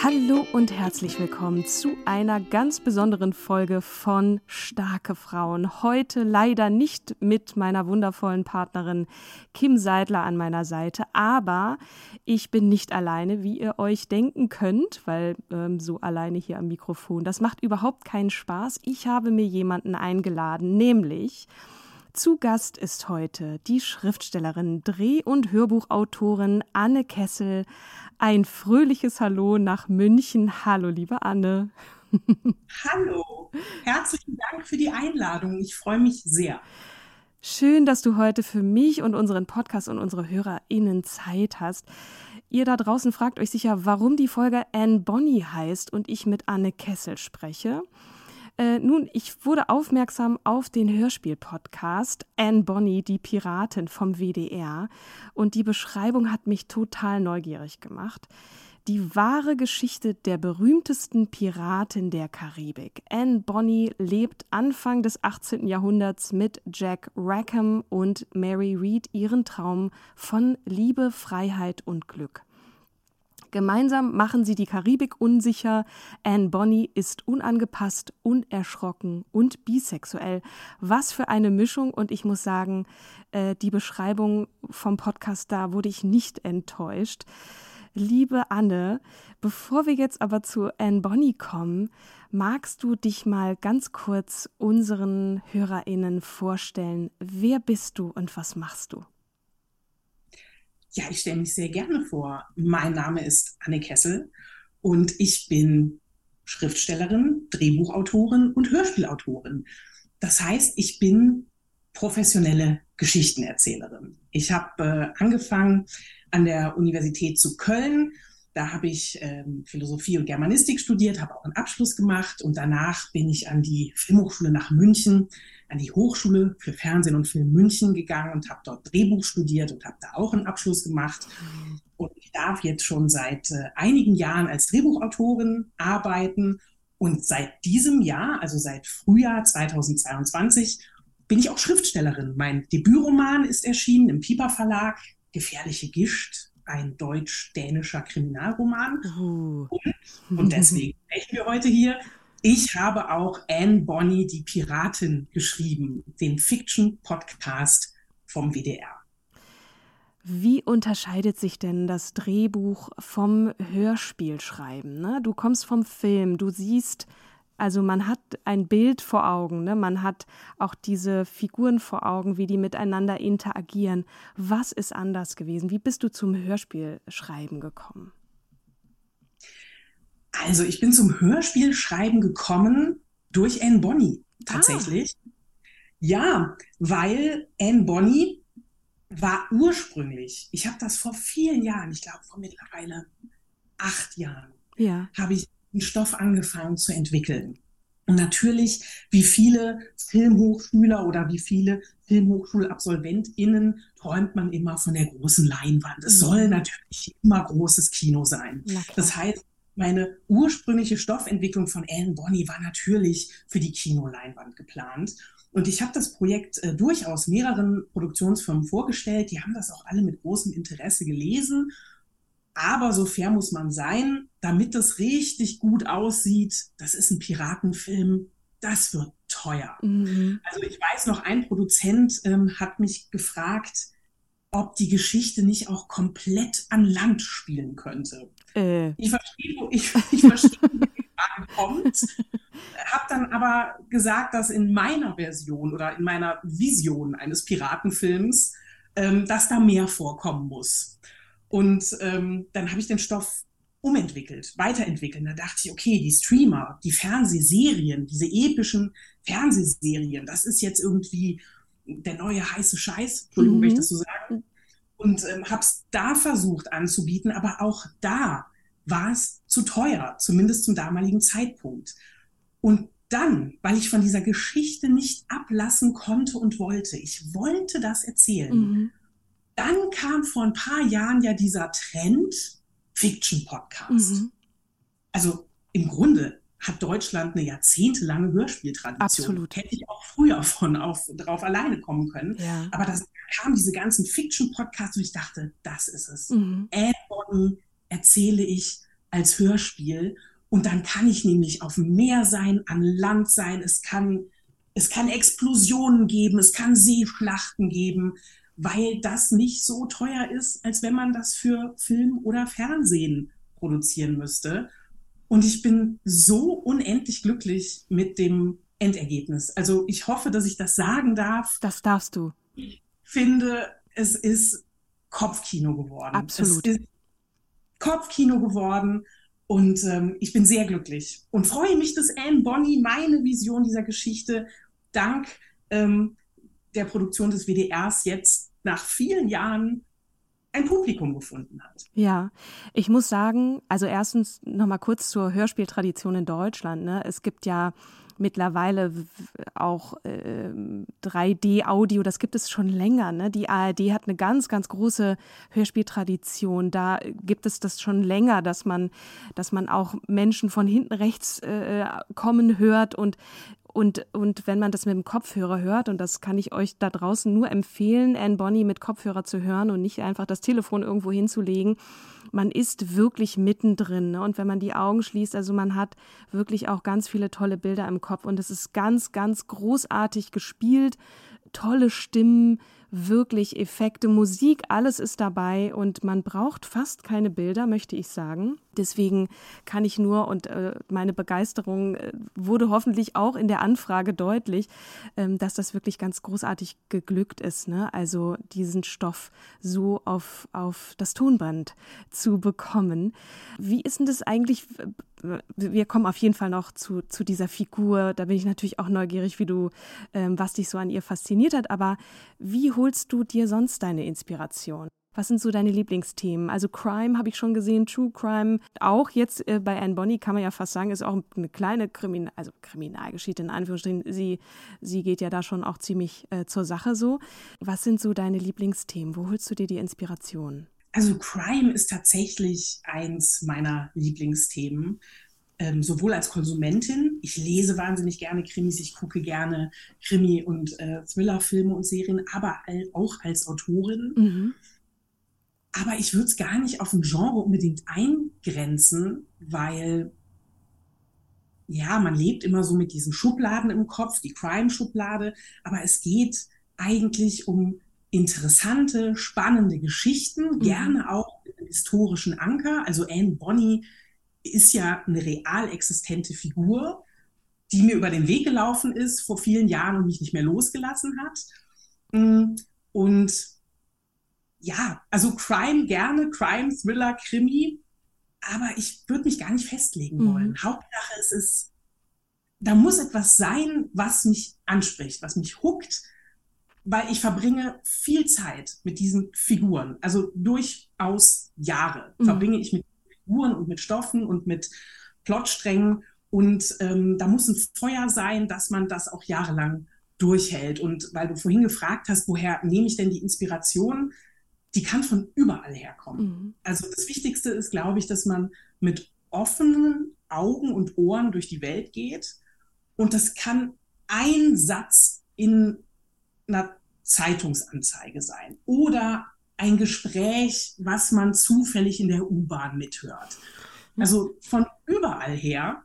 Hallo und herzlich willkommen zu einer ganz besonderen Folge von Starke Frauen. Heute leider nicht mit meiner wundervollen Partnerin Kim Seidler an meiner Seite, aber ich bin nicht alleine, wie ihr euch denken könnt, weil ähm, so alleine hier am Mikrofon. Das macht überhaupt keinen Spaß. Ich habe mir jemanden eingeladen, nämlich zu Gast ist heute die Schriftstellerin, Dreh- und Hörbuchautorin Anne Kessel. Ein fröhliches Hallo nach München. Hallo, liebe Anne. Hallo, herzlichen Dank für die Einladung. Ich freue mich sehr. Schön, dass du heute für mich und unseren Podcast und unsere HörerInnen Zeit hast. Ihr da draußen fragt euch sicher, warum die Folge Anne Bonny heißt und ich mit Anne Kessel spreche. Äh, nun, ich wurde aufmerksam auf den Hörspiel-Podcast Anne Bonny, die Piratin vom WDR. Und die Beschreibung hat mich total neugierig gemacht. Die wahre Geschichte der berühmtesten Piratin der Karibik. Anne Bonny lebt Anfang des 18. Jahrhunderts mit Jack Rackham und Mary Read ihren Traum von Liebe, Freiheit und Glück. Gemeinsam machen sie die Karibik unsicher. Anne Bonny ist unangepasst, unerschrocken und bisexuell. Was für eine Mischung. Und ich muss sagen, äh, die Beschreibung vom Podcast da wurde ich nicht enttäuscht. Liebe Anne, bevor wir jetzt aber zu Anne Bonny kommen, magst du dich mal ganz kurz unseren HörerInnen vorstellen? Wer bist du und was machst du? Ja, ich stelle mich sehr gerne vor. Mein Name ist Anne Kessel und ich bin Schriftstellerin, Drehbuchautorin und Hörspielautorin. Das heißt, ich bin professionelle Geschichtenerzählerin. Ich habe äh, angefangen an der Universität zu Köln. Da habe ich ähm, Philosophie und Germanistik studiert, habe auch einen Abschluss gemacht und danach bin ich an die Filmhochschule nach München an die Hochschule für Fernsehen und Film München gegangen und habe dort Drehbuch studiert und habe da auch einen Abschluss gemacht. Und ich darf jetzt schon seit äh, einigen Jahren als Drehbuchautorin arbeiten. Und seit diesem Jahr, also seit Frühjahr 2022, bin ich auch Schriftstellerin. Mein Debütroman ist erschienen im Piper Verlag, Gefährliche Gischt, ein deutsch-dänischer Kriminalroman. Uh. Und, und deswegen sprechen wir heute hier ich habe auch Anne Bonny, die Piratin, geschrieben, den Fiction-Podcast vom WDR. Wie unterscheidet sich denn das Drehbuch vom Hörspielschreiben? Ne? Du kommst vom Film, du siehst, also man hat ein Bild vor Augen, ne? man hat auch diese Figuren vor Augen, wie die miteinander interagieren. Was ist anders gewesen? Wie bist du zum Hörspielschreiben gekommen? Also ich bin zum Hörspielschreiben gekommen durch Anne Bonny tatsächlich. Ah. Ja, weil Anne Bonny war ursprünglich, ich habe das vor vielen Jahren, ich glaube vor mittlerweile acht Jahren, ja. habe ich den Stoff angefangen zu entwickeln. Und natürlich, wie viele Filmhochschüler oder wie viele FilmhochschulabsolventInnen träumt man immer von der großen Leinwand. Es mhm. soll natürlich immer großes Kino sein. Das heißt, meine ursprüngliche Stoffentwicklung von Anne Bonny war natürlich für die Kinoleinwand geplant. Und ich habe das Projekt äh, durchaus mehreren Produktionsfirmen vorgestellt. Die haben das auch alle mit großem Interesse gelesen. Aber so fair muss man sein, damit das richtig gut aussieht. Das ist ein Piratenfilm. Das wird teuer. Mhm. Also ich weiß noch, ein Produzent ähm, hat mich gefragt, ob die Geschichte nicht auch komplett an Land spielen könnte. Äh. Ich verstehe, wo ich, ich verstehe, wo die Frage kommt, habe dann aber gesagt, dass in meiner Version oder in meiner Vision eines Piratenfilms, ähm, dass da mehr vorkommen muss. Und ähm, dann habe ich den Stoff umentwickelt, weiterentwickelt. Da dachte ich, okay, die Streamer, die Fernsehserien, diese epischen Fernsehserien, das ist jetzt irgendwie der neue heiße Scheiß, Entschuldigung, mhm. wenn ich das so sage. Und ähm, habe es da versucht anzubieten, aber auch da war es zu teuer, zumindest zum damaligen Zeitpunkt. Und dann, weil ich von dieser Geschichte nicht ablassen konnte und wollte, ich wollte das erzählen, mhm. Dann kam vor ein paar Jahren ja dieser Trend Fiction-Podcast. Mhm. Also im Grunde hat Deutschland eine jahrzehntelange Hörspieltradition. Absolut. Hätte ich auch früher von auf, drauf alleine kommen können. Ja. Aber das kamen diese ganzen Fiction-Podcasts und ich dachte, das ist es. Mhm. Anne Bonny erzähle ich als Hörspiel und dann kann ich nämlich auf dem Meer sein, an Land sein, es kann, es kann Explosionen geben, es kann Seeschlachten geben, weil das nicht so teuer ist, als wenn man das für Film oder Fernsehen produzieren müsste. Und ich bin so unendlich glücklich mit dem Endergebnis. Also ich hoffe, dass ich das sagen darf. Das darfst du. Ich finde, es ist Kopfkino geworden. Absolut. Es ist Kopfkino geworden und ähm, ich bin sehr glücklich und freue mich, dass Anne Bonny meine Vision dieser Geschichte dank ähm, der Produktion des WDRs jetzt nach vielen Jahren ein Publikum gefunden hat. Ja, ich muss sagen, also erstens noch mal kurz zur Hörspieltradition in Deutschland. Ne? Es gibt ja mittlerweile auch äh, 3D-Audio, das gibt es schon länger. Ne? Die ARD hat eine ganz, ganz große Hörspieltradition. Da gibt es das schon länger, dass man, dass man auch Menschen von hinten rechts äh, kommen hört und und, und wenn man das mit dem Kopfhörer hört, und das kann ich euch da draußen nur empfehlen, Anne Bonny mit Kopfhörer zu hören und nicht einfach das Telefon irgendwo hinzulegen, man ist wirklich mittendrin. Ne? Und wenn man die Augen schließt, also man hat wirklich auch ganz viele tolle Bilder im Kopf und es ist ganz, ganz großartig gespielt, tolle Stimmen, wirklich Effekte, Musik, alles ist dabei und man braucht fast keine Bilder, möchte ich sagen. Deswegen kann ich nur, und äh, meine Begeisterung äh, wurde hoffentlich auch in der Anfrage deutlich, ähm, dass das wirklich ganz großartig geglückt ist. Ne? Also diesen Stoff so auf, auf das Tonband zu bekommen. Wie ist denn das eigentlich? Wir kommen auf jeden Fall noch zu, zu dieser Figur. Da bin ich natürlich auch neugierig, wie du, ähm, was dich so an ihr fasziniert hat. Aber wie holst du dir sonst deine Inspiration? Was sind so deine Lieblingsthemen? Also Crime habe ich schon gesehen, True Crime auch. Jetzt äh, bei Anne Bonny kann man ja fast sagen, ist auch eine kleine Kriminal, also Kriminalgeschichte in Anführungsstrichen. Sie, sie geht ja da schon auch ziemlich äh, zur Sache so. Was sind so deine Lieblingsthemen? Wo holst du dir die Inspiration? Also Crime ist tatsächlich eins meiner Lieblingsthemen. Ähm, sowohl als Konsumentin, ich lese wahnsinnig gerne Krimis, ich gucke gerne Krimi- und äh, Thriller-Filme und Serien, aber auch als Autorin. Mhm. Aber ich würde es gar nicht auf ein Genre unbedingt eingrenzen, weil ja, man lebt immer so mit diesen Schubladen im Kopf, die Crime-Schublade, aber es geht eigentlich um interessante, spannende Geschichten, mhm. gerne auch mit einem historischen Anker. Also Anne Bonny ist ja eine real existente Figur, die mir über den Weg gelaufen ist vor vielen Jahren und mich nicht mehr losgelassen hat. Mm, und ja, also Crime gerne, Crime, Thriller, Krimi, aber ich würde mich gar nicht festlegen mhm. wollen. Hauptsache es ist, da muss etwas sein, was mich anspricht, was mich huckt, weil ich verbringe viel Zeit mit diesen Figuren, also durchaus Jahre mhm. verbringe ich mit Figuren und mit Stoffen und mit Plotsträngen und ähm, da muss ein Feuer sein, dass man das auch jahrelang durchhält. Und weil du vorhin gefragt hast, woher nehme ich denn die Inspiration? die kann von überall herkommen. Mhm. Also das Wichtigste ist, glaube ich, dass man mit offenen Augen und Ohren durch die Welt geht. Und das kann ein Satz in einer Zeitungsanzeige sein oder ein Gespräch, was man zufällig in der U-Bahn mithört. Mhm. Also von überall her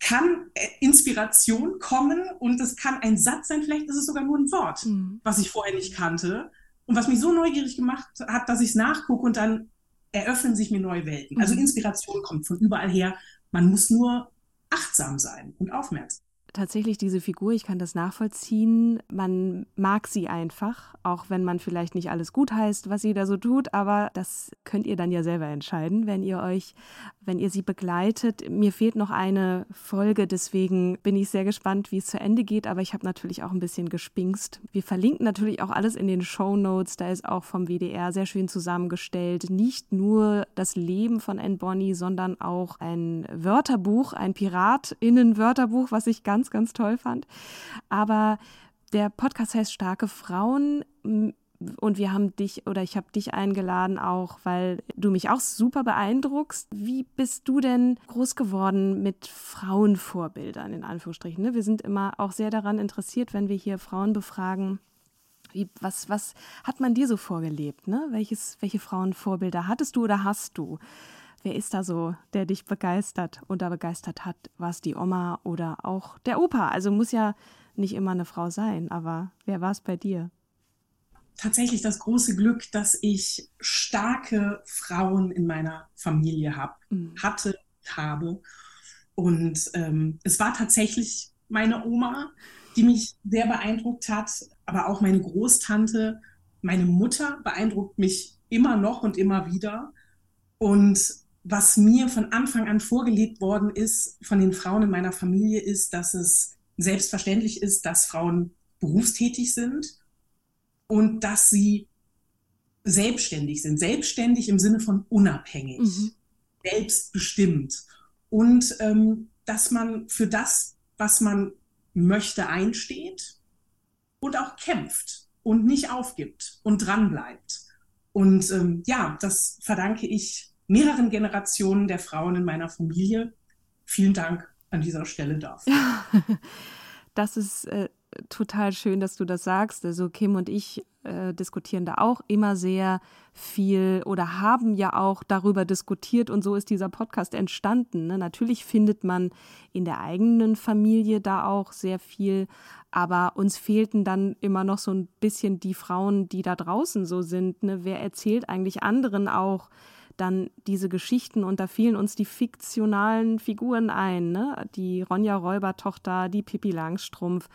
kann äh, Inspiration kommen und es kann ein Satz sein, vielleicht ist es sogar nur ein Wort, mhm. was ich vorher nicht kannte Und was mich so neugierig gemacht hat, dass ich es nachgucke und dann eröffnen sich mir neue Welten. Also mhm. Inspiration kommt von überall her. Man muss nur achtsam sein und aufmerksam tatsächlich diese Figur, ich kann das nachvollziehen. Man mag sie einfach, auch wenn man vielleicht nicht alles gut heißt, was sie da so tut, aber das könnt ihr dann ja selber entscheiden, wenn ihr euch, wenn ihr sie begleitet. Mir fehlt noch eine Folge, deswegen bin ich sehr gespannt, wie es zu Ende geht, aber ich habe natürlich auch ein bisschen gespinkst. Wir verlinken natürlich auch alles in den Show Notes, da ist auch vom WDR sehr schön zusammengestellt. Nicht nur das Leben von Anne Bonny, sondern auch ein Wörterbuch, ein Piratinnen-Wörterbuch, was ich ganz ganz, ganz toll fand. Aber der Podcast heißt Starke Frauen und wir haben dich oder ich habe dich eingeladen auch, weil du mich auch super beeindruckst. Wie bist du denn groß geworden mit Frauenvorbildern in Anführungsstrichen? Ne? Wir sind immer auch sehr daran interessiert, wenn wir hier Frauen befragen. Wie, was, was hat man dir so vorgelebt? Ne? Welches, welche Frauenvorbilder hattest du oder hast du? Wer ist da so, der dich begeistert oder begeistert hat? War es die Oma oder auch der Opa? Also muss ja nicht immer eine Frau sein, aber wer war es bei dir? Tatsächlich das große Glück, dass ich starke Frauen in meiner Familie hab, mhm. hatte, habe. Und ähm, es war tatsächlich meine Oma, die mich sehr beeindruckt hat, aber auch meine Großtante, meine Mutter beeindruckt mich immer noch und immer wieder. Und was mir von Anfang an vorgelebt worden ist von den Frauen in meiner Familie, ist, dass es selbstverständlich ist, dass Frauen berufstätig sind und dass sie selbstständig sind. Selbstständig im Sinne von unabhängig, mhm. selbstbestimmt. Und ähm, dass man für das, was man möchte, einsteht und auch kämpft und nicht aufgibt und dranbleibt. Und ähm, ja, das verdanke ich mehreren Generationen der Frauen in meiner Familie. Vielen Dank an dieser Stelle dafür. Das ist äh, total schön, dass du das sagst. Also Kim und ich äh, diskutieren da auch immer sehr viel oder haben ja auch darüber diskutiert und so ist dieser Podcast entstanden. Ne? Natürlich findet man in der eigenen Familie da auch sehr viel, aber uns fehlten dann immer noch so ein bisschen die Frauen, die da draußen so sind. Ne? Wer erzählt eigentlich anderen auch, dann diese Geschichten und da fielen uns die fiktionalen Figuren ein, ne? Die Ronja Räubertochter, die Pippi Langstrumpf.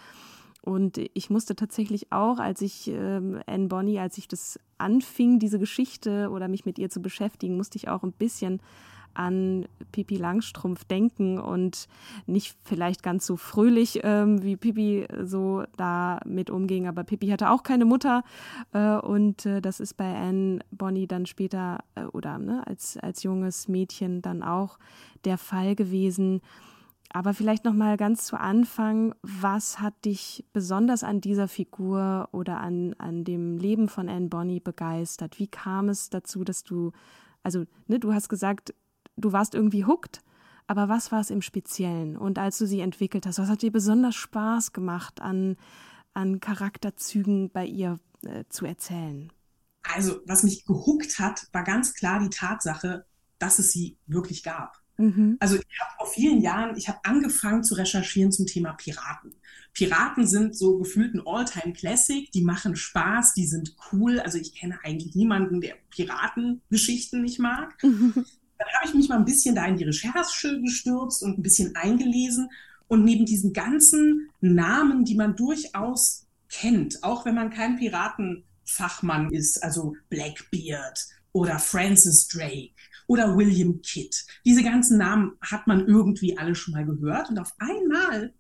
Und ich musste tatsächlich auch, als ich ähm, Anne Bonny, als ich das anfing, diese Geschichte oder mich mit ihr zu beschäftigen, musste ich auch ein bisschen an Pipi Langstrumpf denken und nicht vielleicht ganz so fröhlich, ähm, wie Pipi so da mit umging. Aber Pipi hatte auch keine Mutter äh, und äh, das ist bei Anne Bonny dann später äh, oder ne, als, als junges Mädchen dann auch der Fall gewesen. Aber vielleicht noch mal ganz zu Anfang, was hat dich besonders an dieser Figur oder an, an dem Leben von Anne Bonny begeistert? Wie kam es dazu, dass du, also ne, du hast gesagt, du warst irgendwie hooked, aber was war es im Speziellen? Und als du sie entwickelt hast, was hat dir besonders Spaß gemacht, an, an Charakterzügen bei ihr äh, zu erzählen? Also, was mich gehuckt hat, war ganz klar die Tatsache, dass es sie wirklich gab. Mhm. Also ich habe vor vielen Jahren, ich habe angefangen zu recherchieren zum Thema Piraten. Piraten sind so gefühlt ein All-Time-Classic, die machen Spaß, die sind cool. Also ich kenne eigentlich niemanden, der Piratengeschichten nicht mag. Mhm. Dann habe ich mich mal ein bisschen da in die Recherche gestürzt und ein bisschen eingelesen. Und neben diesen ganzen Namen, die man durchaus kennt, auch wenn man kein Piratenfachmann ist, also Blackbeard oder Francis Drake oder William Kidd, diese ganzen Namen hat man irgendwie alle schon mal gehört. Und auf einmal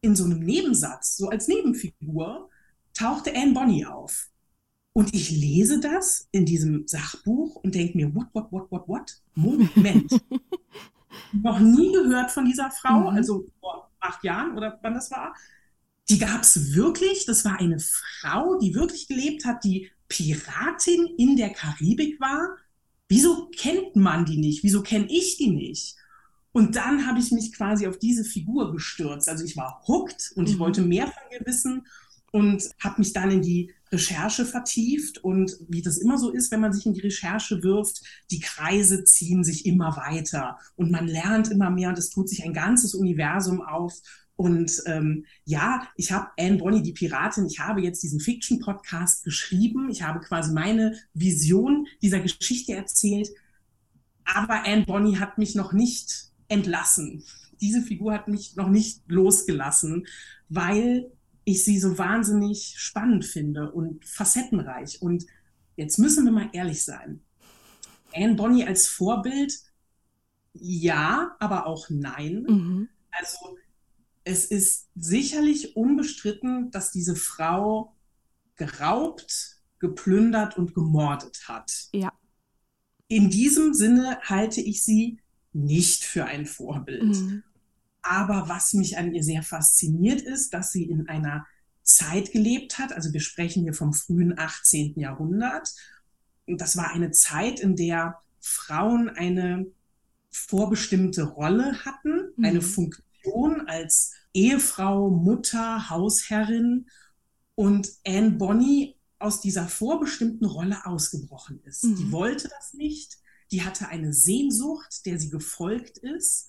in so einem Nebensatz, so als Nebenfigur, tauchte Anne Bonny auf. Und ich lese das in diesem Sachbuch und denke mir, what, what, what, what, what? Moment. Noch nie gehört von dieser Frau, mhm. also vor acht Jahren oder wann das war. Die gab es wirklich. Das war eine Frau, die wirklich gelebt hat, die Piratin in der Karibik war. Wieso kennt man die nicht? Wieso kenne ich die nicht? Und dann habe ich mich quasi auf diese Figur gestürzt. Also ich war hooked und mhm. ich wollte mehr von ihr wissen und habe mich dann in die Recherche vertieft und wie das immer so ist, wenn man sich in die Recherche wirft, die Kreise ziehen sich immer weiter und man lernt immer mehr und es tut sich ein ganzes Universum auf Und ähm, ja, ich habe Anne Bonny, die Piratin, ich habe jetzt diesen Fiction-Podcast geschrieben. Ich habe quasi meine Vision dieser Geschichte erzählt. Aber Anne Bonny hat mich noch nicht entlassen. Diese Figur hat mich noch nicht losgelassen, weil ich sie so wahnsinnig spannend finde und facettenreich. Und jetzt müssen wir mal ehrlich sein. Anne Bonny als Vorbild, ja, aber auch nein. Mhm. Also es ist sicherlich unbestritten, dass diese Frau geraubt, geplündert und gemordet hat. Ja. In diesem Sinne halte ich sie nicht für ein Vorbild. Mhm. Aber was mich an ihr sehr fasziniert ist, dass sie in einer Zeit gelebt hat. Also wir sprechen hier vom frühen 18. Jahrhundert. Und das war eine Zeit, in der Frauen eine vorbestimmte Rolle hatten, mhm. eine Funktion als Ehefrau, Mutter, Hausherrin und Anne Bonny aus dieser vorbestimmten Rolle ausgebrochen ist. Mhm. Die wollte das nicht, die hatte eine Sehnsucht, der sie gefolgt ist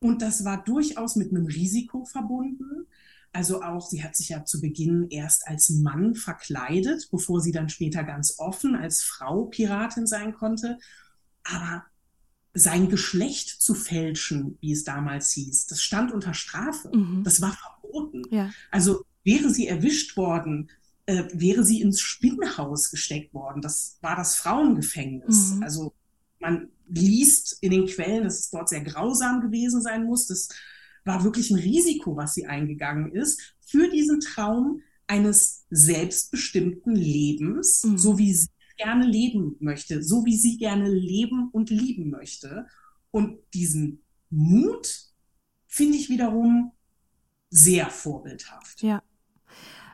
und das war durchaus mit einem Risiko verbunden. Also auch, sie hat sich ja zu Beginn erst als Mann verkleidet, bevor sie dann später ganz offen als Frau Piratin sein konnte. Aber sein Geschlecht zu fälschen, wie es damals hieß, das stand unter Strafe. Mhm. Das war verboten. Ja. Also wäre sie erwischt worden, äh, wäre sie ins Spinnenhaus gesteckt worden. Das war das Frauengefängnis. Mhm. Also man liest in den Quellen, dass es dort sehr grausam gewesen sein muss. Das war wirklich ein Risiko, was sie eingegangen ist, für diesen Traum eines selbstbestimmten Lebens, mhm. so wie sie gerne leben möchte, so wie sie gerne leben und lieben möchte. Und diesen Mut finde ich wiederum sehr vorbildhaft. Ja.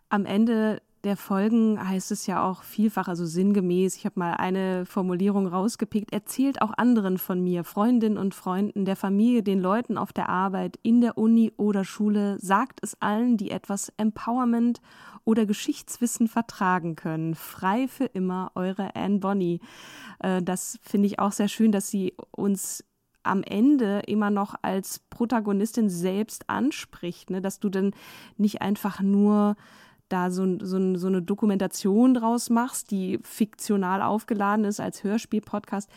Am Ende der Folgen heißt es ja auch vielfach, also sinngemäß, ich habe mal eine Formulierung rausgepickt, erzählt auch anderen von mir, Freundinnen und Freunden, der Familie, den Leuten auf der Arbeit, in der Uni oder Schule, sagt es allen, die etwas Empowerment oder Geschichtswissen vertragen können. Frei für immer, eure Anne Bonny. Äh, das finde ich auch sehr schön, dass sie uns am Ende immer noch als Protagonistin selbst anspricht, ne? dass du dann nicht einfach nur da so, so, so eine Dokumentation draus machst, die fiktional aufgeladen ist als Hörspiel-Podcast,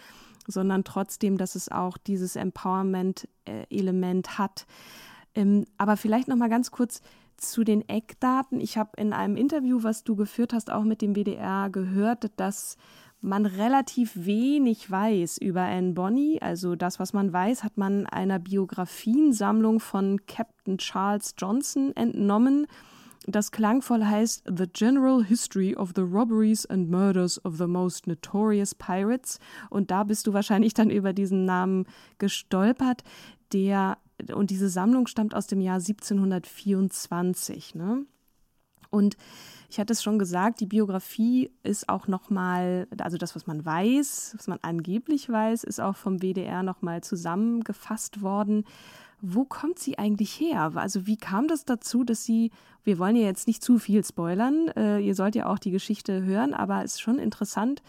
sondern trotzdem, dass es auch dieses Empowerment-Element hat. Ähm, aber vielleicht noch mal ganz kurz zu den Eckdaten. Ich habe in einem Interview, was du geführt hast, auch mit dem WDR gehört, dass man relativ wenig weiß über Anne Bonny. Also das, was man weiß, hat man einer Biografiensammlung von Captain Charles Johnson entnommen. Das klangvoll heißt The General History of the Robberies and Murders of the Most Notorious Pirates. Und da bist du wahrscheinlich dann über diesen Namen gestolpert. Der und diese Sammlung stammt aus dem Jahr 1724. Ne? Und ich hatte es schon gesagt, die Biografie ist auch nochmal, also das, was man weiß, was man angeblich weiß, ist auch vom WDR nochmal zusammengefasst worden. Wo kommt sie eigentlich her? Also wie kam das dazu, dass sie, wir wollen ja jetzt nicht zu viel spoilern, äh, ihr sollt ja auch die Geschichte hören, aber es ist schon interessant,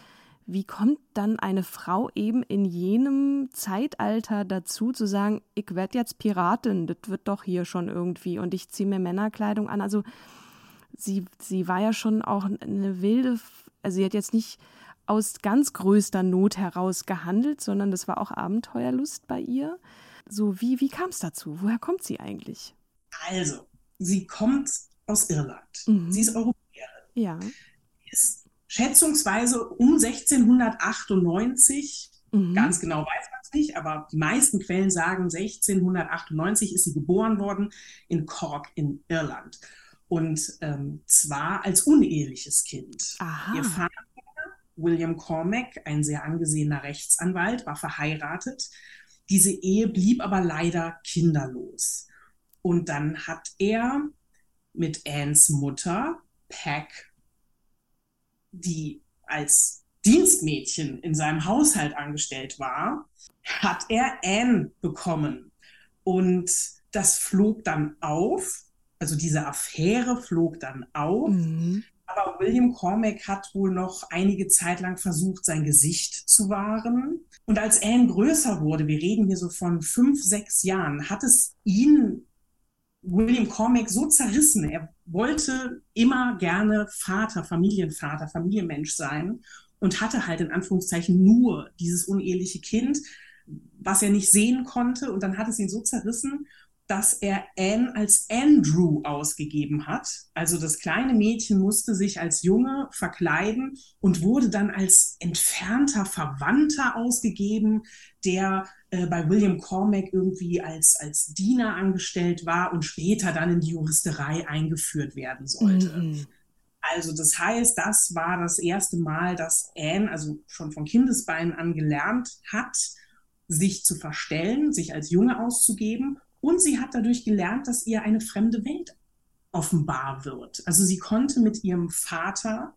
wie kommt dann eine Frau eben in jenem Zeitalter dazu zu sagen, ich werde jetzt Piratin, das wird doch hier schon irgendwie und ich ziehe mir Männerkleidung an. Also sie, sie war ja schon auch eine wilde, also sie hat jetzt nicht aus ganz größter Not heraus gehandelt, sondern das war auch Abenteuerlust bei ihr. So, wie, wie kam es dazu? Woher kommt sie eigentlich? Also, sie kommt aus Irland. Mhm. Sie ist Europäerin. Ja. Ist schätzungsweise um 1698, mhm. ganz genau weiß man es nicht, aber die meisten Quellen sagen, 1698 ist sie geboren worden in Cork in Irland. Und ähm, zwar als uneheliches Kind. Aha. Ihr Vater, William Cormac, ein sehr angesehener Rechtsanwalt, war verheiratet. Diese Ehe blieb aber leider kinderlos. Und dann hat er mit Annes Mutter, Pack, die als Dienstmädchen in seinem Haushalt angestellt war, hat er Anne bekommen. Und das flog dann auf, also diese Affäre flog dann auf. Mhm. Aber William Cormac hat wohl noch einige Zeit lang versucht, sein Gesicht zu wahren. Und als Anne größer wurde, wir reden hier so von fünf, sechs Jahren, hat es ihn William Cormack so zerrissen. Er wollte immer gerne Vater, Familienvater, Familienmensch sein und hatte halt in Anführungszeichen nur dieses uneheliche Kind, was er nicht sehen konnte. Und dann hat es ihn so zerrissen, dass er Anne als Andrew ausgegeben hat. Also das kleine Mädchen musste sich als Junge verkleiden und wurde dann als entfernter Verwandter ausgegeben, der äh, bei William Cormack irgendwie als, als Diener angestellt war und später dann in die Juristerei eingeführt werden sollte. Mhm. Also das heißt, das war das erste Mal, dass Anne, also schon von Kindesbeinen an gelernt hat, sich zu verstellen, sich als Junge auszugeben und sie hat dadurch gelernt, dass ihr eine fremde Welt offenbar wird. Also sie konnte mit ihrem Vater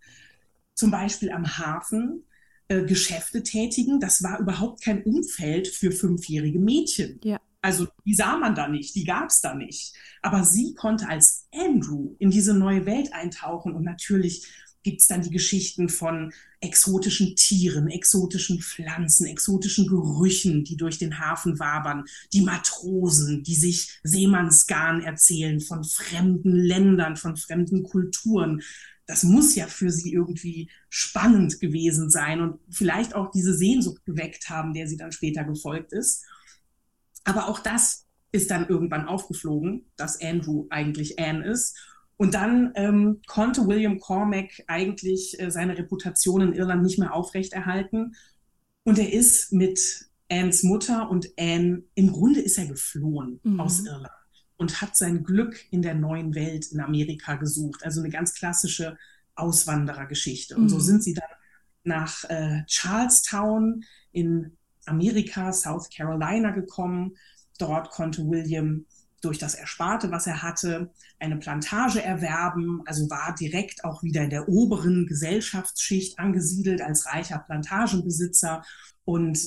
zum Beispiel am Hafen äh, Geschäfte tätigen. Das war überhaupt kein Umfeld für fünfjährige Mädchen. Ja. Also die sah man da nicht, die gab es da nicht. Aber sie konnte als Andrew in diese neue Welt eintauchen und natürlich gibt es dann die Geschichten von exotischen Tieren, exotischen Pflanzen, exotischen Gerüchen, die durch den Hafen wabern, die Matrosen, die sich Seemannsgarn erzählen von fremden Ländern, von fremden Kulturen. Das muss ja für sie irgendwie spannend gewesen sein und vielleicht auch diese Sehnsucht geweckt haben, der sie dann später gefolgt ist. Aber auch das ist dann irgendwann aufgeflogen, dass Andrew eigentlich Anne ist. Und dann ähm, konnte William Cormack eigentlich äh, seine Reputation in Irland nicht mehr aufrechterhalten. Und er ist mit Annes Mutter und Anne, im Grunde ist er geflohen mhm. aus Irland und hat sein Glück in der neuen Welt in Amerika gesucht. Also eine ganz klassische Auswanderergeschichte. Und so mhm. sind sie dann nach äh, Charlestown in Amerika, South Carolina gekommen. Dort konnte William durch das Ersparte, was er hatte, eine Plantage erwerben, also war direkt auch wieder in der oberen Gesellschaftsschicht angesiedelt als reicher Plantagenbesitzer. Und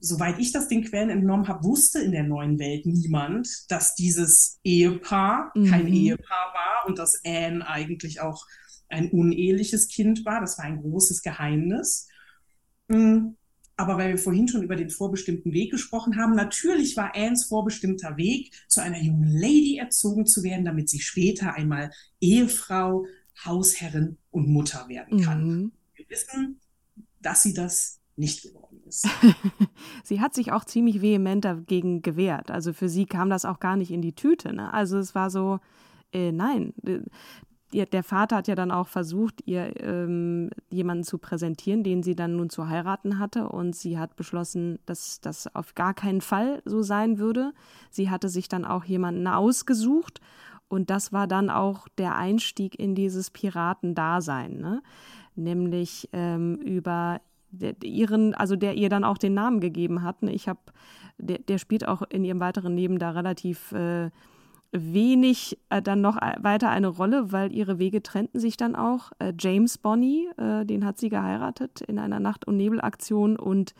soweit ich das den Quellen entnommen habe, wusste in der neuen Welt niemand, dass dieses Ehepaar mhm. kein Ehepaar war und dass Anne eigentlich auch ein uneheliches Kind war. Das war ein großes Geheimnis. Mhm. Aber weil wir vorhin schon über den vorbestimmten Weg gesprochen haben, natürlich war Annes vorbestimmter Weg, zu einer jungen Lady erzogen zu werden, damit sie später einmal Ehefrau, Hausherrin und Mutter werden kann. Mhm. Wir wissen, dass sie das nicht geworden ist. sie hat sich auch ziemlich vehement dagegen gewehrt. Also für sie kam das auch gar nicht in die Tüte. Ne? Also es war so, äh, nein, ihr, der Vater hat ja dann auch versucht, ihr ähm, jemanden zu präsentieren, den sie dann nun zu heiraten hatte. Und sie hat beschlossen, dass das auf gar keinen Fall so sein würde. Sie hatte sich dann auch jemanden ausgesucht. Und das war dann auch der Einstieg in dieses Piratendasein, ne? nämlich ähm, über ihren, also der ihr dann auch den Namen gegeben hat. Ne? Ich habe, der, der spielt auch in ihrem weiteren Leben da relativ äh, wenig äh, dann noch äh, weiter eine Rolle, weil ihre Wege trennten sich dann auch. Äh, James Bonney, äh, den hat sie geheiratet in einer Nacht- und Nebelaktion und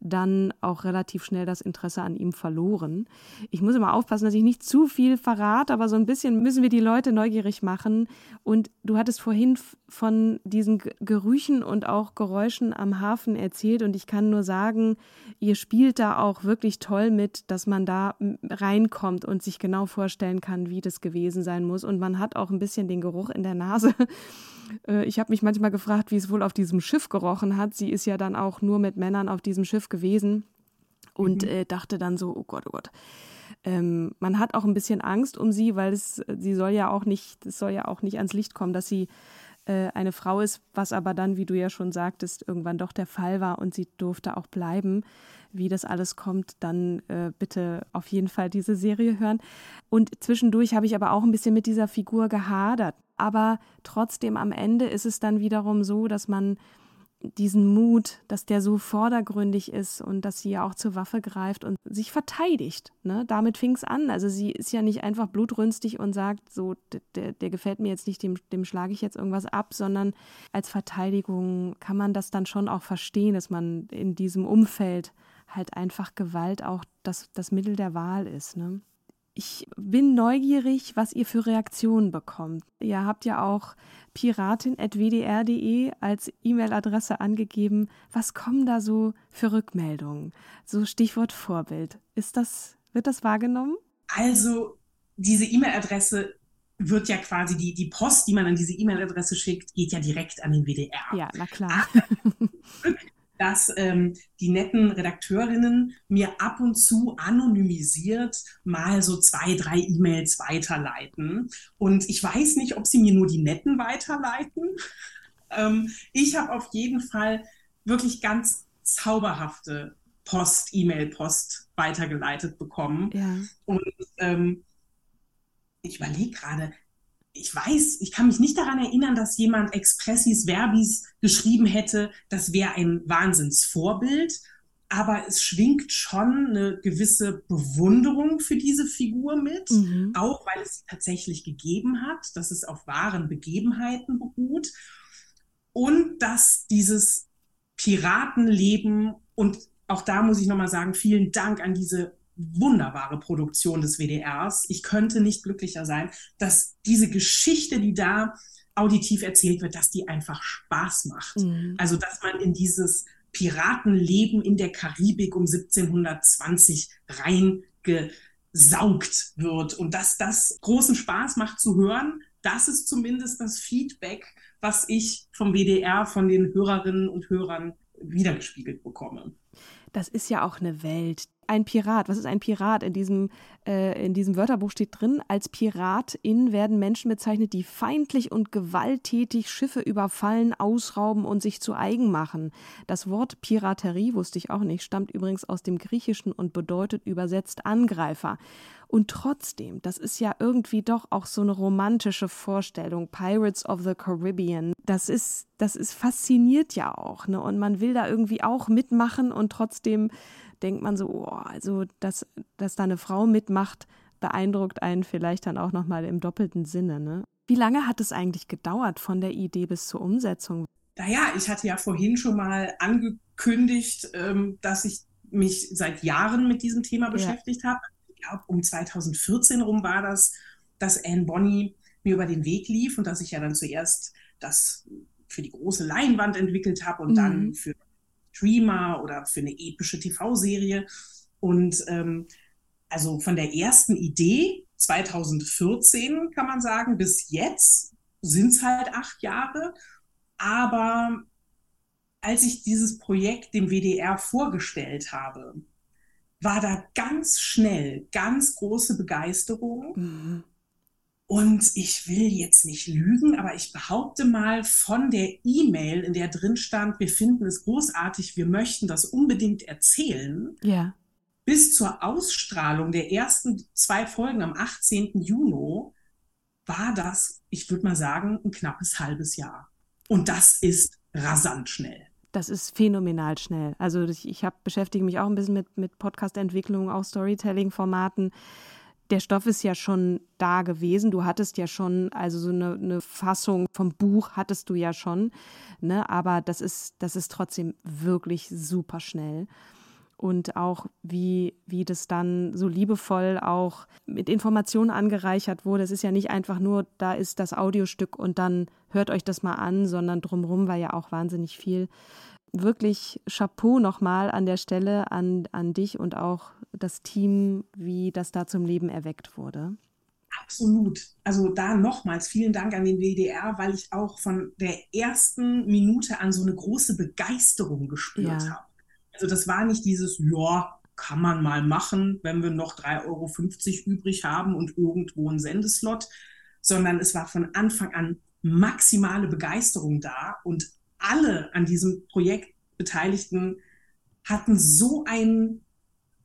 dann auch relativ schnell das Interesse an ihm verloren. Ich muss immer aufpassen, dass ich nicht zu viel verrate, aber so ein bisschen müssen wir die Leute neugierig machen. Und du hattest vorhin von diesen Gerüchen und auch Geräuschen am Hafen erzählt und ich kann nur sagen, ihr spielt da auch wirklich toll mit, dass man da reinkommt und sich genau vorstellen kann, wie das gewesen sein muss. Und man hat auch ein bisschen den Geruch in der Nase. Äh, ich habe mich manchmal gefragt, wie es wohl auf diesem Schiff gerochen hat. Sie ist ja dann auch nur mit Männern auf diesem Schiff gewesen und mhm. äh, dachte dann so, oh Gott, oh Gott. Ähm, man hat auch ein bisschen Angst um sie, weil es, sie soll ja auch nicht, es soll ja auch nicht ans Licht kommen, dass sie äh, eine Frau ist, was aber dann, wie du ja schon sagtest, irgendwann doch der Fall war und sie durfte auch bleiben. Wie das alles kommt, dann äh, bitte auf jeden Fall diese Serie hören. Und zwischendurch habe ich aber auch ein bisschen mit dieser Figur gehadert aber trotzdem am Ende ist es dann wiederum so, dass man diesen Mut, dass der so vordergründig ist und dass sie ja auch zur Waffe greift und sich verteidigt. Ne? Damit fing es an. Also sie ist ja nicht einfach blutrünstig und sagt, so, der, der gefällt mir jetzt nicht, dem, dem schlage ich jetzt irgendwas ab, sondern als Verteidigung kann man das dann schon auch verstehen, dass man in diesem Umfeld halt einfach Gewalt auch das, das Mittel der Wahl ist. Ne? Ich bin neugierig, was ihr für Reaktionen bekommt. Ihr habt ja auch piratin.wdr.de als E-Mail-Adresse angegeben. Was kommen da so für Rückmeldungen? So Stichwort Vorbild. Ist das, wird das wahrgenommen? Also diese E-Mail-Adresse wird ja quasi die, die Post, die man an diese E-Mail-Adresse schickt, geht ja direkt an den WDR. Ja, na klar. dass ähm, die netten Redakteurinnen mir ab und zu anonymisiert mal so zwei, drei E-Mails weiterleiten. Und ich weiß nicht, ob sie mir nur die netten weiterleiten. Ähm, ich habe auf jeden Fall wirklich ganz zauberhafte Post, E-Mail-Post weitergeleitet bekommen. Ja. Und ähm, ich überlege gerade, ich weiß, ich kann mich nicht daran erinnern, dass jemand Expressis Verbis geschrieben hätte, das wäre ein Wahnsinnsvorbild. Aber es schwingt schon eine gewisse Bewunderung für diese Figur mit, mhm. auch weil es sie tatsächlich gegeben hat, dass es auf wahren Begebenheiten beruht und dass dieses Piratenleben und auch da muss ich nochmal sagen, vielen Dank an diese wunderbare Produktion des WDRs. Ich könnte nicht glücklicher sein, dass diese Geschichte, die da auditiv erzählt wird, dass die einfach Spaß macht. Mhm. Also, dass man in dieses Piratenleben in der Karibik um 1720 reingesaugt wird und dass das großen Spaß macht zu hören. Das ist zumindest das Feedback, was ich vom WDR, von den Hörerinnen und Hörern wiedergespiegelt bekomme. Das ist ja auch eine Welt, ein Pirat? Was ist ein Pirat? In diesem, äh, in diesem Wörterbuch steht drin, als Piratin werden Menschen bezeichnet, die feindlich und gewalttätig Schiffe überfallen, ausrauben und sich zu eigen machen. Das Wort Piraterie, wusste ich auch nicht, stammt übrigens aus dem Griechischen und bedeutet übersetzt Angreifer. Und trotzdem, das ist ja irgendwie doch auch so eine romantische Vorstellung, Pirates of the Caribbean. Das ist, das ist fasziniert ja auch, ne? Und man will da irgendwie auch mitmachen und trotzdem denkt man so, oh, also dass, dass da eine Frau mitmacht, beeindruckt einen vielleicht dann auch nochmal im doppelten Sinne. Ne? Wie lange hat es eigentlich gedauert von der Idee bis zur Umsetzung? Naja, ich hatte ja vorhin schon mal angekündigt, ähm, dass ich mich seit Jahren mit diesem Thema beschäftigt ja. habe. Ich glaube, um 2014 rum war das, dass Anne Bonny mir über den Weg lief und dass ich ja dann zuerst das für die große Leinwand entwickelt habe und mhm. dann für Streamer oder für eine epische TV-Serie. Und ähm, also von der ersten Idee 2014 kann man sagen, bis jetzt sind es halt acht Jahre. Aber als ich dieses Projekt dem WDR vorgestellt habe, war da ganz schnell ganz große Begeisterung. Mhm. Und ich will jetzt nicht lügen, aber ich behaupte mal von der E-Mail, in der drin stand, wir finden es großartig, wir möchten das unbedingt erzählen, ja. bis zur Ausstrahlung der ersten zwei Folgen am 18. Juni war das, ich würde mal sagen, ein knappes halbes Jahr. Und das ist rasant schnell. Das ist phänomenal schnell. Also ich, ich hab, beschäftige mich auch ein bisschen mit, mit Podcast-Entwicklung, auch Storytelling-Formaten der Stoff ist ja schon da gewesen. Du hattest ja schon, also so eine, eine Fassung vom Buch hattest du ja schon, ne? Aber das ist, das ist trotzdem wirklich super schnell. Und auch wie, wie das dann so liebevoll auch mit Informationen angereichert wurde. Es ist ja nicht einfach nur, da ist das Audiostück und dann hört euch das mal an, sondern drumherum war ja auch wahnsinnig viel wirklich Chapeau nochmal an der Stelle an, an dich und auch das Team, wie das da zum Leben erweckt wurde. Absolut. Also da nochmals vielen Dank an den WDR, weil ich auch von der ersten Minute an so eine große Begeisterung gespürt ja. habe. Also das war nicht dieses, ja, kann man mal machen, wenn wir noch 3,50 Euro übrig haben und irgendwo einen Sendeslot, sondern es war von Anfang an maximale Begeisterung da und alle an diesem Projekt Beteiligten hatten so einen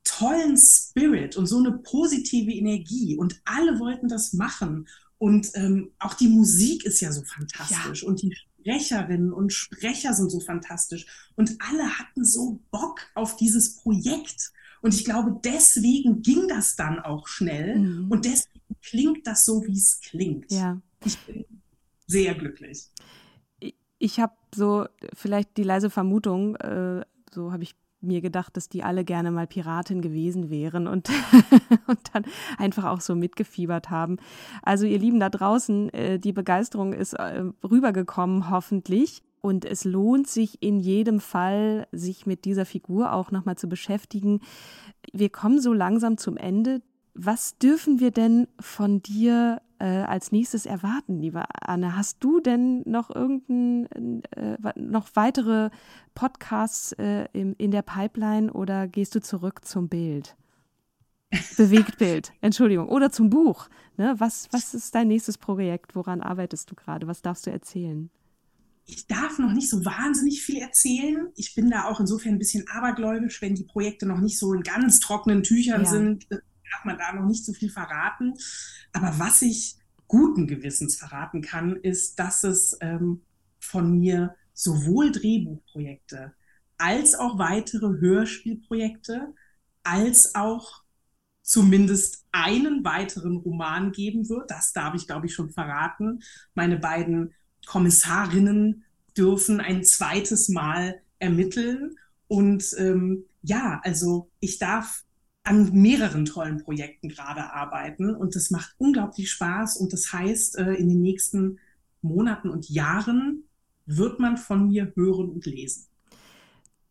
tollen Spirit und so eine positive Energie und alle wollten das machen. Und ähm, auch die Musik ist ja so fantastisch ja. und die Sprecherinnen und Sprecher sind so fantastisch und alle hatten so Bock auf dieses Projekt. Und ich glaube, deswegen ging das dann auch schnell mhm. und deswegen klingt das so, wie es klingt. Ja. Ich bin sehr glücklich ich habe so vielleicht die leise Vermutung, äh, so habe ich mir gedacht, dass die alle gerne mal Piratin gewesen wären und, und dann einfach auch so mitgefiebert haben. Also ihr Lieben da draußen, äh, die Begeisterung ist äh, rübergekommen, hoffentlich. Und es lohnt sich in jedem Fall, sich mit dieser Figur auch nochmal zu beschäftigen. Wir kommen so langsam zum Ende Was dürfen wir denn von dir äh, als nächstes erwarten, liebe Anne? Hast du denn noch irgendein, äh, noch weitere Podcasts äh, im, in der Pipeline oder gehst du zurück zum Bild? Bewegtbild, Entschuldigung, oder zum Buch. Ne? Was, was ist dein nächstes Projekt? Woran arbeitest du gerade? Was darfst du erzählen? Ich darf noch nicht so wahnsinnig viel erzählen. Ich bin da auch insofern ein bisschen abergläubisch, wenn die Projekte noch nicht so in ganz trockenen Tüchern ja. sind, darf man da noch nicht so viel verraten. Aber was ich guten Gewissens verraten kann, ist, dass es ähm, von mir sowohl Drehbuchprojekte als auch weitere Hörspielprojekte als auch zumindest einen weiteren Roman geben wird. Das darf ich, glaube ich, schon verraten. Meine beiden Kommissarinnen dürfen ein zweites Mal ermitteln. Und ähm, ja, also ich darf an mehreren tollen Projekten gerade arbeiten und das macht unglaublich Spaß und das heißt, äh, in den nächsten Monaten und Jahren wird man von mir hören und lesen.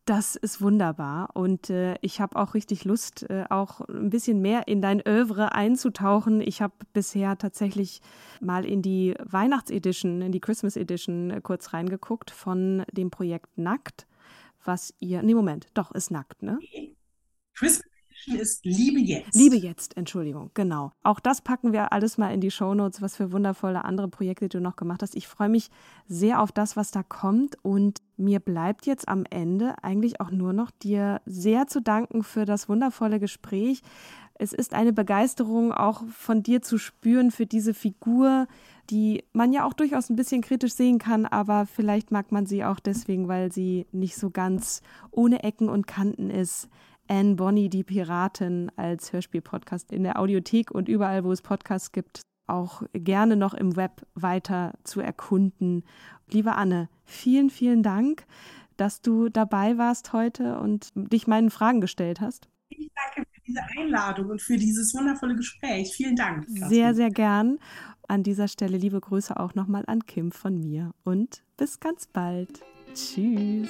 Das ist wunderbar und äh, ich habe auch richtig Lust, äh, auch ein bisschen mehr in dein Övre einzutauchen. Ich habe bisher tatsächlich mal in die Weihnachtsedition, in die Christmas Edition äh, kurz reingeguckt von dem Projekt Nackt, was ihr, nee, Moment, doch, ist nackt, ne? Christmas ist Liebe jetzt. Liebe jetzt, Entschuldigung, genau. Auch das packen wir alles mal in die Shownotes, was für wundervolle andere Projekte du noch gemacht hast. Ich freue mich sehr auf das, was da kommt und mir bleibt jetzt am Ende eigentlich auch nur noch dir sehr zu danken für das wundervolle Gespräch. Es ist eine Begeisterung auch von dir zu spüren für diese Figur, die man ja auch durchaus ein bisschen kritisch sehen kann, aber vielleicht mag man sie auch deswegen, weil sie nicht so ganz ohne Ecken und Kanten ist. Anne Bonny, die Piratin, als Hörspiel-Podcast in der Audiothek und überall, wo es Podcasts gibt, auch gerne noch im Web weiter zu erkunden. Liebe Anne, vielen, vielen Dank, dass du dabei warst heute und dich meinen Fragen gestellt hast. Ich danke für diese Einladung und für dieses wundervolle Gespräch. Vielen Dank. Carsten. Sehr, sehr gern. An dieser Stelle liebe Grüße auch nochmal an Kim von mir und bis ganz bald. Tschüss.